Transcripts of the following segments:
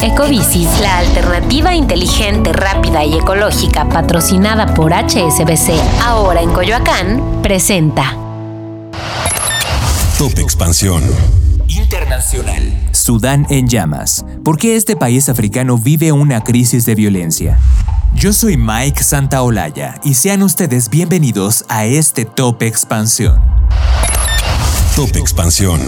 Ecobici, la alternativa inteligente, rápida y ecológica patrocinada por HSBC, ahora en Coyoacán, presenta. Top Expansión. Internacional. Sudán en llamas. ¿Por qué este país africano vive una crisis de violencia? Yo soy Mike Santaolalla y sean ustedes bienvenidos a este Top Expansión. Top Expansión.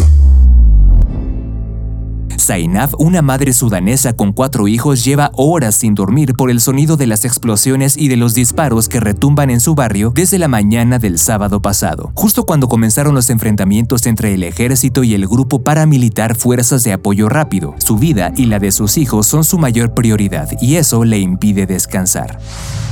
Zainab, una madre sudanesa con cuatro hijos, lleva horas sin dormir por el sonido de las explosiones y de los disparos que retumban en su barrio desde la mañana del sábado pasado, justo cuando comenzaron los enfrentamientos entre el ejército y el grupo paramilitar Fuerzas de Apoyo Rápido. Su vida y la de sus hijos son su mayor prioridad y eso le impide descansar.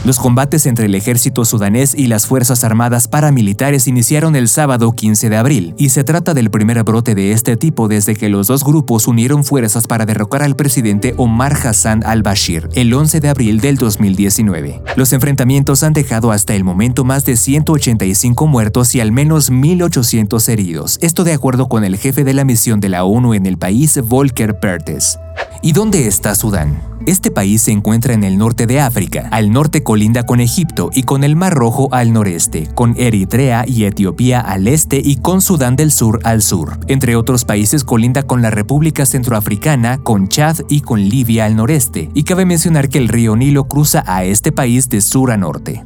Los combates entre el ejército sudanés y las Fuerzas Armadas paramilitares iniciaron el sábado 15 de abril, y se trata del primer brote de este tipo desde que los dos grupos unieron fuerzas para derrocar al presidente Omar Hassan al-Bashir el 11 de abril del 2019. Los enfrentamientos han dejado hasta el momento más de 185 muertos y al menos 1.800 heridos, esto de acuerdo con el jefe de la misión de la ONU en el país, Volker Pertes. ¿Y dónde está Sudán? Este país se encuentra en el norte de África, al norte colinda con Egipto y con el Mar Rojo al noreste, con Eritrea y Etiopía al este y con Sudán del Sur al sur. Entre otros países colinda con la República Centroafricana, con Chad y con Libia al noreste, y cabe mencionar que el río Nilo cruza a este país de sur a norte.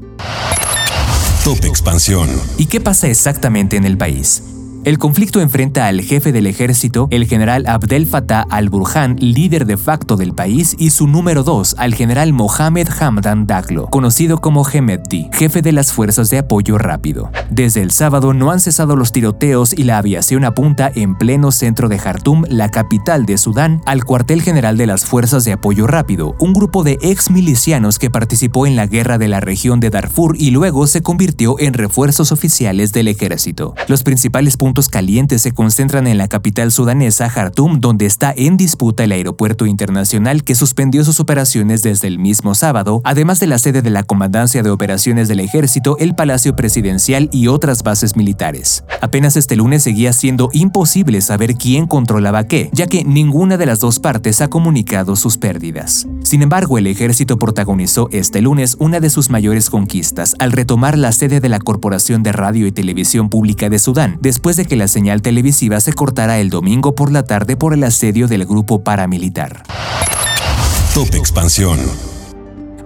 Top Expansión. ¿Y qué pasa exactamente en el país? El conflicto enfrenta al jefe del ejército, el general Abdel Fattah al-Burhan, líder de facto del país, y su número 2, al general Mohamed Hamdan Daglo, conocido como Hemedti, jefe de las fuerzas de apoyo rápido. Desde el sábado no han cesado los tiroteos y la aviación apunta en pleno centro de Jartum, la capital de Sudán, al cuartel general de las fuerzas de apoyo rápido, un grupo de ex milicianos que participó en la guerra de la región de Darfur y luego se convirtió en refuerzos oficiales del ejército. Los principales puntos calientes se concentran en la capital sudanesa, Jartum, donde está en disputa el aeropuerto internacional que suspendió sus operaciones desde el mismo sábado, además de la sede de la Comandancia de Operaciones del Ejército, el Palacio Presidencial y otras bases militares. Apenas este lunes seguía siendo imposible saber quién controlaba qué, ya que ninguna de las dos partes ha comunicado sus pérdidas. Sin embargo, el ejército protagonizó este lunes una de sus mayores conquistas al retomar la sede de la Corporación de Radio y Televisión Pública de Sudán, después de que la señal televisiva se cortara el domingo por la tarde por el asedio del grupo paramilitar. Top Expansión.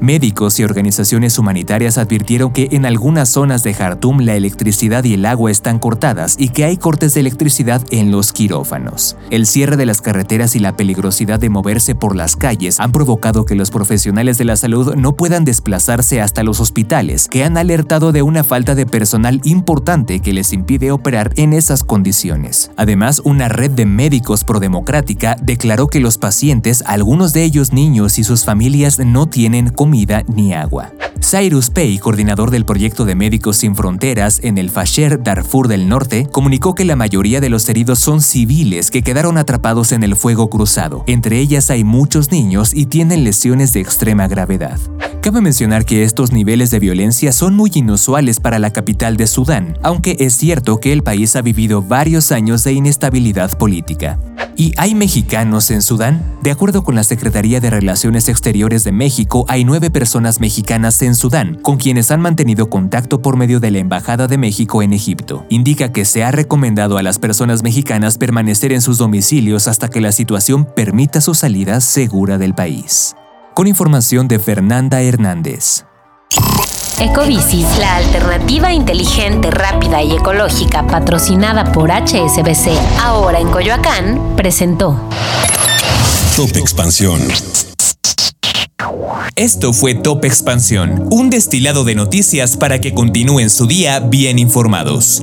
Médicos y organizaciones humanitarias advirtieron que en algunas zonas de Jartum la electricidad y el agua están cortadas y que hay cortes de electricidad en los quirófanos. El cierre de las carreteras y la peligrosidad de moverse por las calles han provocado que los profesionales de la salud no puedan desplazarse hasta los hospitales, que han alertado de una falta de personal importante que les impide operar en esas condiciones. Además, una red de médicos prodemocrática declaró que los pacientes, algunos de ellos niños y sus familias, no tienen comida ni agua. Cyrus Pay, coordinador del proyecto de Médicos Sin Fronteras en el Fasher Darfur del Norte, comunicó que la mayoría de los heridos son civiles que quedaron atrapados en el fuego cruzado. Entre ellas hay muchos niños y tienen lesiones de extrema gravedad. Cabe mencionar que estos niveles de violencia son muy inusuales para la capital de Sudán, aunque es cierto que el país ha vivido varios años de inestabilidad política. ¿Y hay mexicanos en Sudán? De acuerdo con la Secretaría de Relaciones Exteriores de México, hay nueve personas mexicanas en Sudán, con quienes han mantenido contacto por medio de la Embajada de México en Egipto. Indica que se ha recomendado a las personas mexicanas permanecer en sus domicilios hasta que la situación permita su salida segura del país. Con información de Fernanda Hernández. Ecobici, la alternativa inteligente, rápida y ecológica patrocinada por HSBC, ahora en Coyoacán, presentó. Top Expansión. Esto fue Top Expansión, un destilado de noticias para que continúen su día bien informados.